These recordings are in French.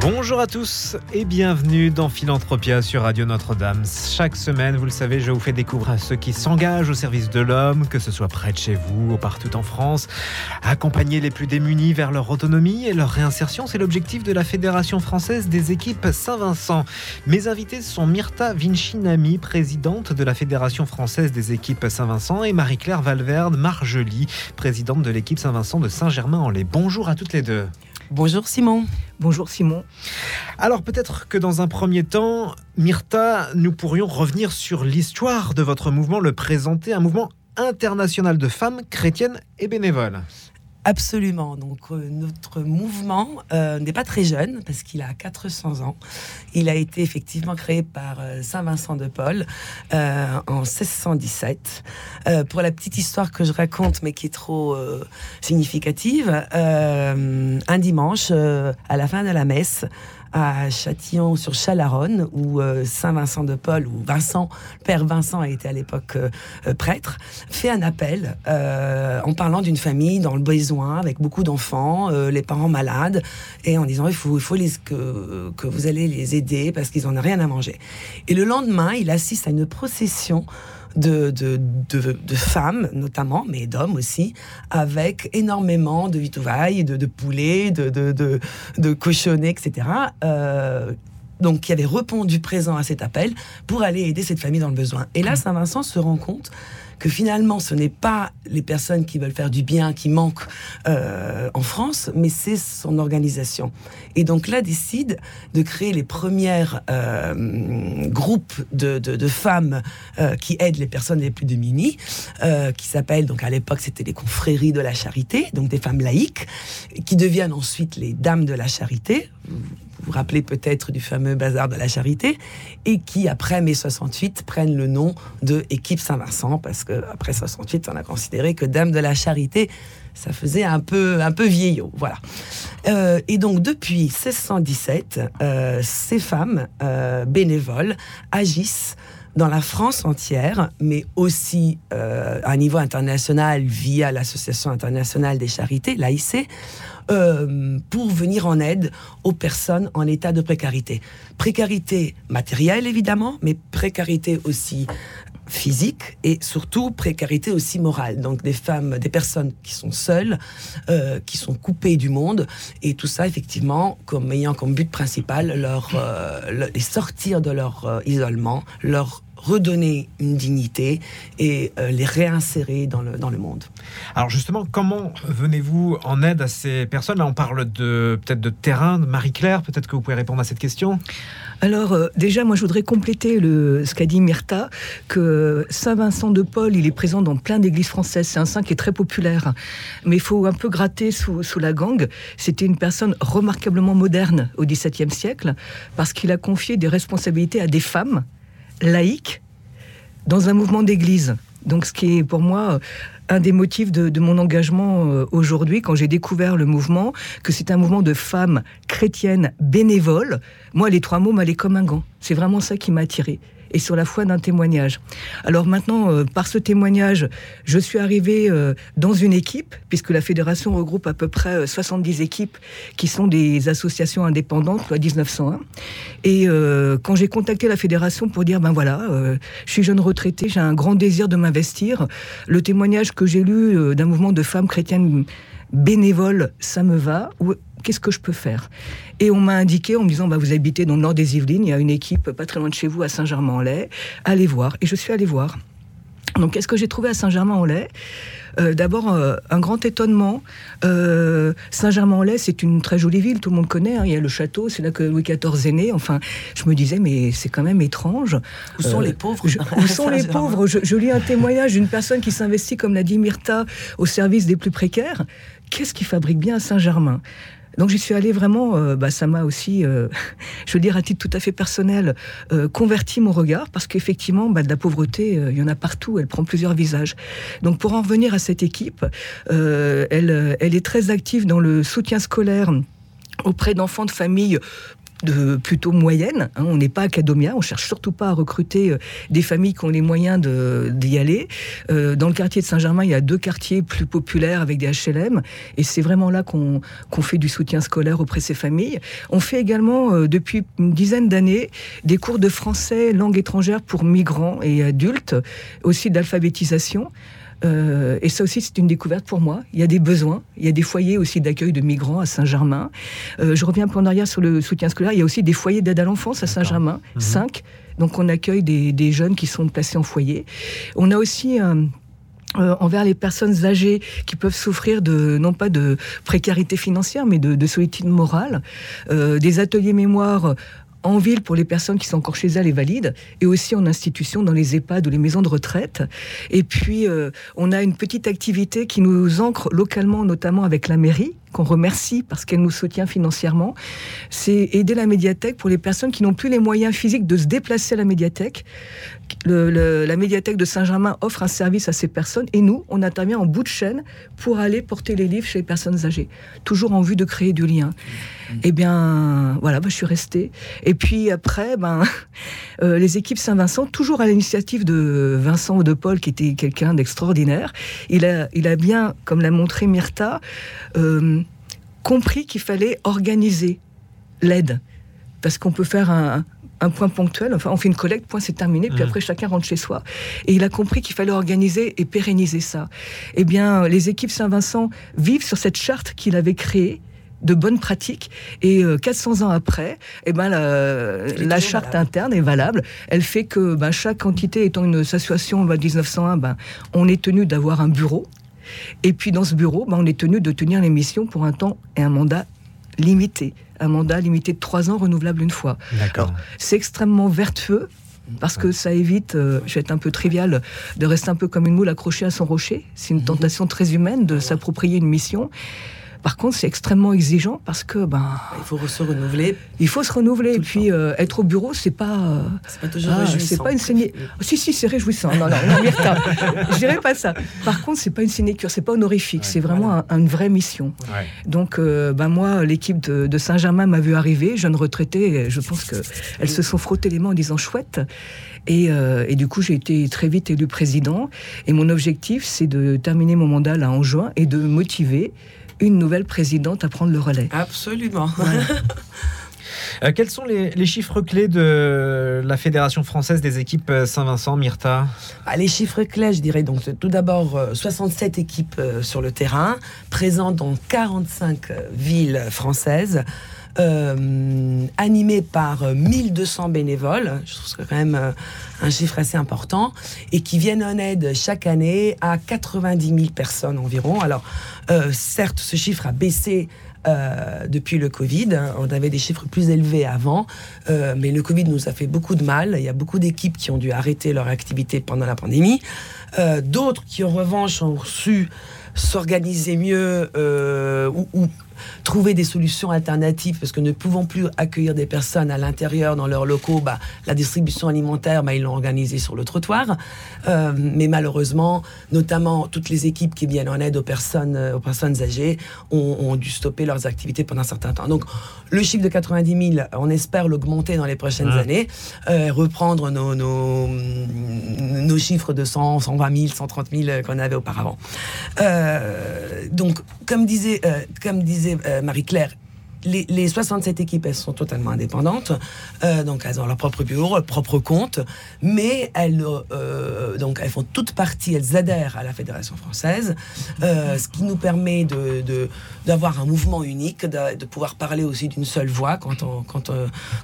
Bonjour à tous et bienvenue dans Philanthropia sur Radio Notre-Dame. Chaque semaine, vous le savez, je vous fais découvrir ceux qui s'engagent au service de l'homme, que ce soit près de chez vous ou partout en France. Accompagner les plus démunis vers leur autonomie et leur réinsertion, c'est l'objectif de la Fédération française des équipes Saint-Vincent. Mes invités sont Myrta Vincinami, présidente de la Fédération française des équipes Saint-Vincent, et Marie-Claire Valverde Marjoli, présidente de l'équipe Saint-Vincent de Saint-Germain-en-Laye. Bonjour à toutes les deux. Bonjour Simon. Bonjour Simon. Alors peut-être que dans un premier temps, Myrta, nous pourrions revenir sur l'histoire de votre mouvement, le présenter, un mouvement international de femmes chrétiennes et bénévoles. Absolument. Donc euh, notre mouvement euh, n'est pas très jeune parce qu'il a 400 ans. Il a été effectivement créé par euh, Saint Vincent de Paul en 1617. pour la petite histoire que je raconte, mais qui est trop significative, un dimanche à la fin de la messe, à Châtillon sur Chalaronne, où euh, Saint Vincent de Paul, ou Vincent, Père Vincent a été à l'époque euh, euh, prêtre, fait un appel en parlant d'une famille dans le besoin, avec beaucoup d'enfants, les parents malades, et en disant il faut, il faut les, que, que vous allez les aider parce qu'ils n'en ont rien à manger. Et le lendemain, il assiste à une procession de, de, femmes notamment, mais d'hommes aussi, avec énormément de vitouvailles, de, de poulets, de, de, de, cochonnets, etc. Euh, donc qui avait répondu présent à cet appel pour aller aider cette famille dans le besoin. Et là, Saint-Vincent se rend compte que finalement, ce n'est pas les personnes qui veulent faire du bien qui manquent euh, en France, mais c'est son organisation. Et donc là, décide de créer les premières euh, groupes de, femmes euh, qui aident les personnes les plus démunies, qui s'appellent, donc à l'époque, c'était les confréries de la charité, donc des femmes laïques, qui deviennent ensuite les dames de la charité vous rappelez peut-être du fameux bazar de la charité, et qui, après mai 68, prennent le nom de Équipe Saint-Vincent, parce qu'après 68, on a considéré que Dame de la Charité, ça faisait un peu, un peu vieillot. Voilà. Euh, et donc, depuis 1617, euh, ces femmes euh, bénévoles agissent dans la France entière, mais aussi à un niveau international via l'Association internationale des charités, l'AIC, euh, pour venir en aide aux personnes en état de précarité. Précarité matérielle, évidemment, mais précarité aussi physique et surtout précarité aussi morale. Donc des femmes, des personnes qui sont seules, euh, qui sont coupées du monde et tout ça effectivement comme ayant comme but principal leur euh, les sortir de leur isolement, leur redonner une dignité et euh, les réinsérer dans le, dans le monde. Alors justement, comment venez-vous en aide à ces personnes? Là, on parle de peut-être de terrain, de Marie-Claire, peut-être que vous pouvez répondre à cette question alors euh, déjà, moi je voudrais compléter le, ce qu'a dit Myrta, que Saint Vincent de Paul, il est présent dans plein d'églises françaises. C'est un saint qui est très populaire. Mais il faut un peu gratter sous, sous la gangue. C'était une personne remarquablement moderne au XVIIe siècle, parce qu'il a confié des responsabilités à des femmes laïque dans un mouvement d'église. Donc ce qui est pour moi un des motifs de, mon engagement euh, aujourd'hui, quand j'ai découvert le mouvement, que c'est un mouvement de femmes chrétiennes bénévoles, moi les trois mots m'allaient comme un gant. C'est vraiment ça qui m'a attiré et sur la foi d'un témoignage. Alors maintenant, euh, par ce témoignage, je suis arrivée euh, dans une équipe, puisque la fédération regroupe à peu près 70 euh, équipes qui sont des associations indépendantes, loi 1901. Et quand j'ai contacté la fédération pour dire, ben voilà, je suis jeune retraitée, j'ai un grand désir de m'investir, le témoignage que j'ai lu d'un mouvement de femmes chrétiennes bénévoles, ça me va qu'est-ce que je peux faire? Et on m'a indiqué en me disant, bah, vous habitez dans le nord des Yvelines, il y a une équipe pas très loin de chez vous à Saint-Germain-en-Laye, allez voir. Et je suis allée voir. Donc, qu'est-ce que j'ai trouvé à Saint-Germain-en-Laye? Euh, D'abord, euh, un grand étonnement. Euh, Saint-Germain-en-Laye, c'est une très jolie ville, tout le monde connaît. Hein. il y a le château, c'est là que Louis XIV est né. Enfin, je me disais, mais c'est quand même étrange. Où sont les pauvres Où sont les pauvres? Je, je, lis un témoignage d'une personne qui s'investit, comme l'a dit Myrta, au service des plus précaires. Qu'est-ce qui fabrique bien à Saint-Germain? Donc j'y suis allée vraiment, euh, bah, ça m'a aussi, euh, je veux dire à titre tout à fait personnel, euh, converti mon regard parce qu'effectivement, bah, de la pauvreté, il y en a partout, elle prend plusieurs visages. Donc pour en revenir à cette équipe, elle, elle est très active dans le soutien scolaire auprès d'enfants de familles de plutôt moyenne. Hein. on n'est pas académia, on cherche surtout pas à recruter euh, des familles qui ont les moyens d'y aller. Euh, dans le quartier de Saint-Germain, il y a deux quartiers plus populaires avec des HLM, et c'est vraiment là qu'on fait du soutien scolaire auprès de ces familles. On fait également, euh, depuis une dizaine d'années, des cours de français langue étrangère pour migrants et adultes, aussi d'alphabétisation. Euh, et ça aussi, c'est une découverte pour moi. Il y a des besoins. Il y a des foyers aussi d'accueil de migrants à Saint-Germain. Euh, je reviens un peu en arrière sur le soutien scolaire. Il y a aussi des foyers d'aide à l'enfance à Saint-Germain, mhm. cinq. Donc on accueille des, jeunes qui sont placés en foyer. On a aussi euh, envers les personnes âgées qui peuvent souffrir de non pas de précarité financière mais de, solitude morale, des ateliers mémoire en ville pour les personnes qui sont encore chez elles et valides, et aussi en institution dans les EHPAD ou les maisons de retraite. Et puis, euh, on a une petite activité qui nous ancre localement, notamment avec la mairie, qu'on remercie parce qu'elle nous soutient financièrement, c'est aider la médiathèque pour les personnes qui n'ont plus les moyens physiques de se déplacer à la médiathèque. la médiathèque de Saint-Germain offre un service à ces personnes et nous, on intervient en bout de chaîne pour aller porter les livres chez les personnes âgées, toujours en vue de créer du lien. Mmh. Eh bien, voilà, bah, je suis restée. Et puis après, ben, euh, les équipes Saint-Vincent, toujours à l'initiative de Vincent de Paul, qui était quelqu'un d'extraordinaire, il a, il a bien, comme l'a montré Myrta, euh, compris qu'il fallait organiser l'aide. Parce qu'on peut faire un, point ponctuel, enfin on fait une collecte, point c'est terminé, puis mmh. après chacun rentre chez soi. Et il a compris qu'il fallait organiser et pérenniser ça. Eh bien, les équipes Saint-Vincent vivent sur cette charte qu'il avait créée, de bonnes pratiques. Et 400 euh, ans après, eh ben, la, charte interne est valable. Elle fait que ben, chaque entité étant une association loi 1901, ben, on est tenu d'avoir un bureau. Et puis dans ce bureau, ben, on est tenu de tenir les missions pour un temps et un mandat limité. Un mandat limité de trois ans, renouvelable une fois. D'accord. C'est extrêmement vertueux parce que ça évite, euh, je vais être un peu trivial, de rester un peu comme une moule accrochée à son rocher. C'est une mhm. tentation très humaine de s'approprier une mission. Par contre, c'est extrêmement exigeant parce que ben il faut se renouveler. Il faut se renouveler et puis euh, être au bureau, c'est pas euh, c'est pas toujours ah, réjouissant. C'est pas une sénécure. si si, c'est réjouissant. Non non, non je dirais pas ça. Par contre, c'est pas une sénécure, c'est pas honorifique, c'est vraiment une vraie mission. Donc euh, ben moi, l'équipe de, Saint-Germain m'a vu arriver, jeune retraitée, je pense que elles se sont frottées les mains en disant chouette. Et, et, du coup, j'ai été très vite élu président. Et mon objectif, c'est de terminer mon mandat là en juin et de motiver une nouvelle présidente à prendre le relais. Absolument. Euh, quels sont les, chiffres clés de la Fédération française des équipes euh, Saint-Vincent, Myrta? Ah, Les chiffres clés, je dirais donc tout d'abord 67 euh, équipes sur le terrain, présentes dans 45 villes françaises. Euh, animé par 1200 bénévoles, je trouve que quand même un chiffre assez important, et qui viennent en aide chaque année à 90 000 personnes environ. Alors, certes, ce chiffre a baissé euh, depuis le Covid. On avait des chiffres plus élevés avant, euh, mais le Covid nous a fait beaucoup de mal. Il y a beaucoup d'équipes qui ont dû arrêter leur activité pendant la pandémie. D'autres qui, en revanche, ont su s'organiser mieux ou, ou trouver des solutions alternatives parce que ne pouvant plus accueillir des personnes à l'intérieur dans leurs locaux, bah, la distribution alimentaire, bah, ils l'ont organisée sur le trottoir. Euh, mais malheureusement, notamment toutes les équipes qui viennent en aide aux personnes, euh, aux personnes âgées ont, dû stopper leurs activités pendant un certain temps. Donc le chiffre de 90 000, on espère l'augmenter dans les prochaines années, euh, reprendre nos, nos, nos, chiffres de 100, 120 000, 130 000 qu'on avait auparavant. donc, comme disait, comme disait euh, Marie-Claire, les, 67 équipes, sont totalement indépendantes. Euh, donc, elles ont leur propre bureau, leur propre compte. Mais elles, euh, donc, elles font toutes partie, elles adhèrent à la Fédération française. ce qui nous permet de, d'avoir un mouvement unique, de, pouvoir parler aussi d'une seule voix quand on, quand,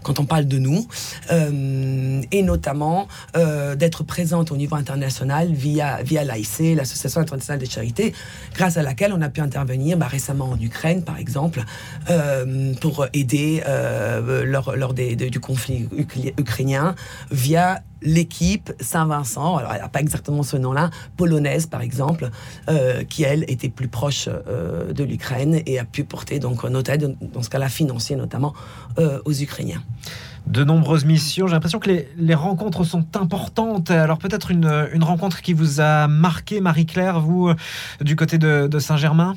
quand on parle de nous. et notamment d'être présente au niveau international via, via l'AIC, l'Association internationale des charités, grâce à laquelle on a pu intervenir bah, récemment en Ukraine, par exemple euh, pour aider euh, lors, lors des, de- du conflit ukrainien via l'équipe Saint-Vincent, alors elle n'a pas exactement ce nom-là, polonaise par exemple, euh, qui elle était plus proche euh, de l'Ukraine et a pu porter donc un aide, dans ce cas-là financier notamment, euh, aux Ukrainiens. De nombreuses missions. J'ai l'impression que les, les rencontres sont importantes. Alors peut-être une, une rencontre qui vous a marqué, Marie-Claire, vous, euh, du côté de Saint-Germain?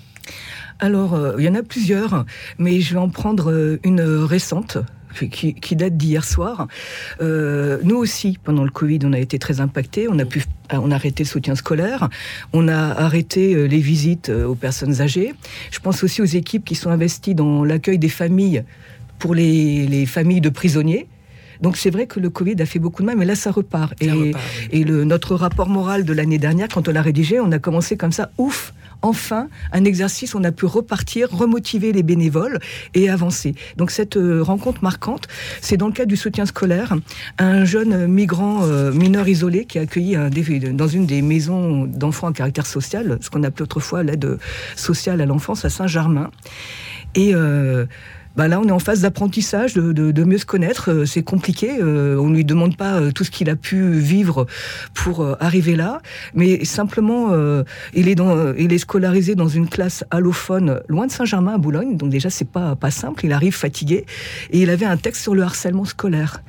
Alors, euh, il y en a plusieurs, mais je vais en prendre euh, une récente. Qui, qui date d'hier soir. Euh, nous aussi, pendant le Covid, on a été très impactés. On a pu, on a arrêté le soutien scolaire. On a arrêté les visites aux personnes âgées. Je pense aussi aux équipes qui sont investies dans l'accueil des familles pour les, les familles de prisonniers. Donc c'est vrai que le Covid a fait beaucoup de mal, mais là ça repart. Ça et repart, oui. et le, notre rapport moral de l'année dernière, quand on l'a rédigé, on a commencé comme ça, ouf, enfin, un exercice, on a pu repartir, remotiver les bénévoles et avancer. Donc cette euh, rencontre marquante, c'est dans le cadre du soutien scolaire, un jeune migrant euh, mineur isolé qui a accueilli dans une des maisons d'enfants à caractère social, ce qu'on appelait autrefois l'aide sociale à l'enfance à Saint-Germain. Et euh, bah là, on est en phase d'apprentissage, de, de- mieux se connaître. Euh, C'est compliqué. euh, on ne lui demande pas euh, tout ce qu'il a pu vivre pour arriver là, mais simplement, il est il est scolarisé dans une classe allophone loin de Saint-Germain à Boulogne. Donc déjà, c'est pas pas simple. Il arrive fatigué et il avait un texte sur le harcèlement scolaire.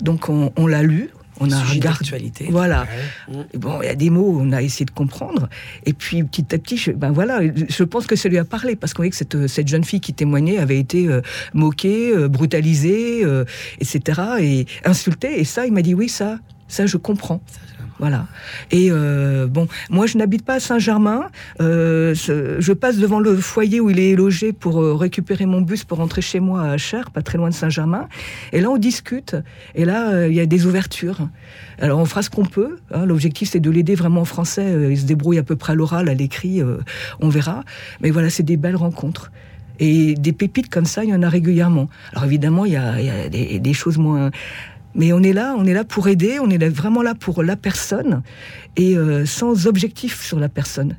Donc on, on l'a lu. On a Sujet regardé. d'actualité. Voilà. Ouais. Bon, il y a des mots, on a essayé de comprendre. Et puis, petit à petit, je, ben voilà, je pense que ça lui a parlé, parce qu'on voyait que cette, cette jeune fille qui témoignait avait été euh, moquée, euh, brutalisée, euh, etc., et insultée. Et ça, il m'a dit, oui, ça, ça, je comprends. Voilà. Et euh, bon, moi, je n'habite pas à Saint-Germain. Euh, je passe devant le foyer où il est logé pour euh, récupérer mon bus pour rentrer chez moi à Cher, pas très loin de Saint-Germain. Et là, on discute. Et là, il y a des ouvertures. Alors, on fera ce qu'on peut. hein. L'objectif, c'est de l'aider vraiment en français. Il se débrouille à peu près à l'oral, à l'écrit. on verra. Mais voilà, c'est des belles rencontres. Et des pépites comme ça, il y en a régulièrement. Alors évidemment, il y a, des choses moins. Mais on est là, on est là pour aider, on est là- vraiment là pour la personne et euh, sans objectif sur la personne.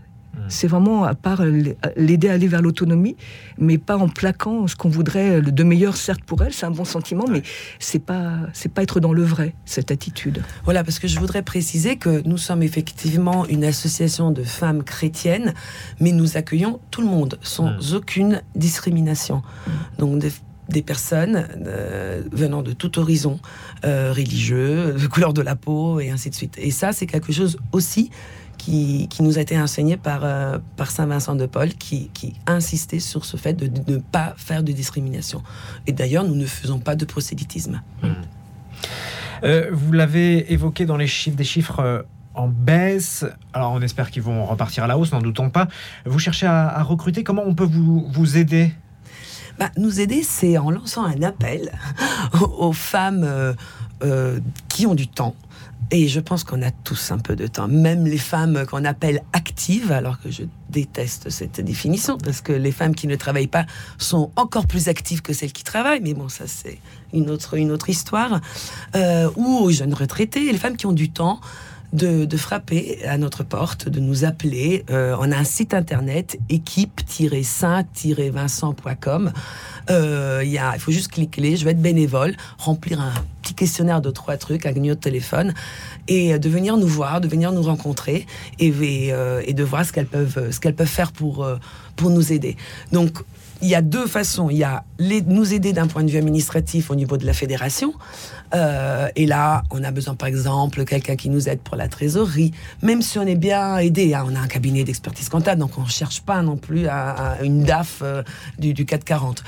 C'est vraiment à part l'aider à aller vers l'autonomie, mais pas en plaquant ce qu'on voudrait de meilleur, certes pour elle, c'est un bon sentiment, mais c'est pas c'est pas être dans le vrai cette attitude. Voilà, parce que je voudrais préciser que nous sommes effectivement une association de femmes chrétiennes, mais nous accueillons tout le monde sans aucune discrimination. Donc des, des personnes euh, venant de tout horizon euh, religieux, de couleur de la peau et ainsi de suite. Et ça, c'est quelque chose aussi qui, qui nous a été enseigné par, euh, par Saint Vincent de Paul, qui, qui insistait sur ce fait de ne pas faire de discrimination. Et d'ailleurs, nous ne faisons pas de prosélytisme. Euh, vous l'avez évoqué dans les chiffres, des chiffres euh, en baisse. Alors on espère qu'ils vont repartir à la hausse, n'en doutons pas. Vous cherchez à, à recruter. Comment on peut vous, vous aider? Bah, nous aider, c'est en lançant un appel aux, femmes euh, euh, qui ont du temps. Et je pense qu'on a tous un peu de temps, même les femmes qu'on appelle actives, alors que je déteste cette définition, parce que les femmes qui ne travaillent pas sont encore plus actives que celles qui travaillent, mais bon, ça c'est une autre, une autre histoire. Euh, ou aux jeunes retraités, les femmes qui ont du temps, de, frapper à notre porte, de nous appeler. Euh, on a un site internet équipe-saint-vincent.com. Euh, il faut juste cliquer, je vais être bénévole, remplir un petit questionnaire de trois trucs, un numéro de téléphone, et euh, de venir nous voir, de venir nous rencontrer, et, et, euh, de voir ce qu'elles peuvent, peuvent faire pour, euh, pour nous aider. Donc, il y a deux façons. Il y a les- nous aider d'un point de vue administratif au niveau de la fédération. Euh, et là, on a besoin, par exemple, quelqu'un qui nous aide pour la trésorerie. Même si on est bien aidé, hein, on a un cabinet d'expertise comptable, donc on ne cherche pas non plus à, une DAF euh, du, du 440.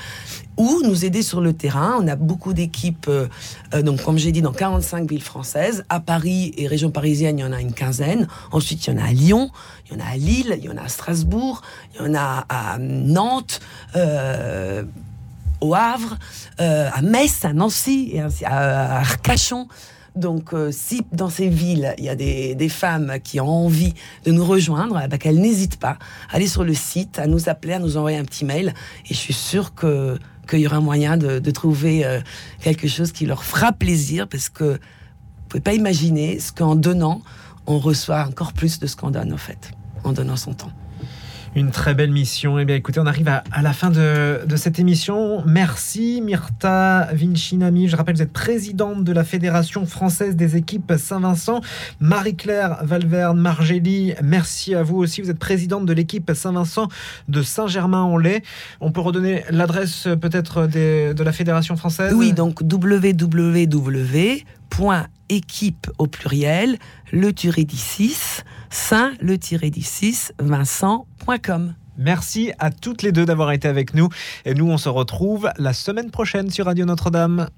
Ou nous aider sur le terrain. On a beaucoup d'équipes, euh, euh, donc comme j'ai dit, dans 45 villes françaises. À Paris et région parisienne, il y en a une quinzaine. Ensuite, il y en a à Lyon, il y en a à Lille, il y en a à Strasbourg, il y en a à Nantes. euh, au Havre, euh, à Metz, à Nancy, et à, Arcachon. Donc, euh, si dans ces villes, il y a des, femmes qui ont envie de nous rejoindre, eh ben, qu'elles n'hésitent pas à aller sur le site, à nous appeler, à nous envoyer un petit mail. Et je suis sûre qu'il y aura moyen de, trouver quelque chose qui leur fera plaisir, parce que vous pouvez pas imaginer ce qu'en donnant, on reçoit encore plus de ce qu'on donne, en fait, en donnant son temps. Une très belle mission. Eh bien, écoutez, on arrive à, à la fin de, de, cette émission. Merci, Myrta Vincinami. Je rappelle, vous êtes présidente de la Fédération française des équipes Saint-Vincent. Marie-Claire Valverne Margeli, merci à vous aussi. Vous êtes présidente de l'équipe Saint-Vincent de Saint-Germain-en-Laye. On peut redonner l'adresse peut-être de la Fédération française? Oui, donc www équipe au pluriel, le tiré 6, saint le tiré 6, vincent.com. Merci à toutes les deux d'avoir été avec nous. Et nous, on se retrouve la semaine prochaine sur Radio Notre-Dame.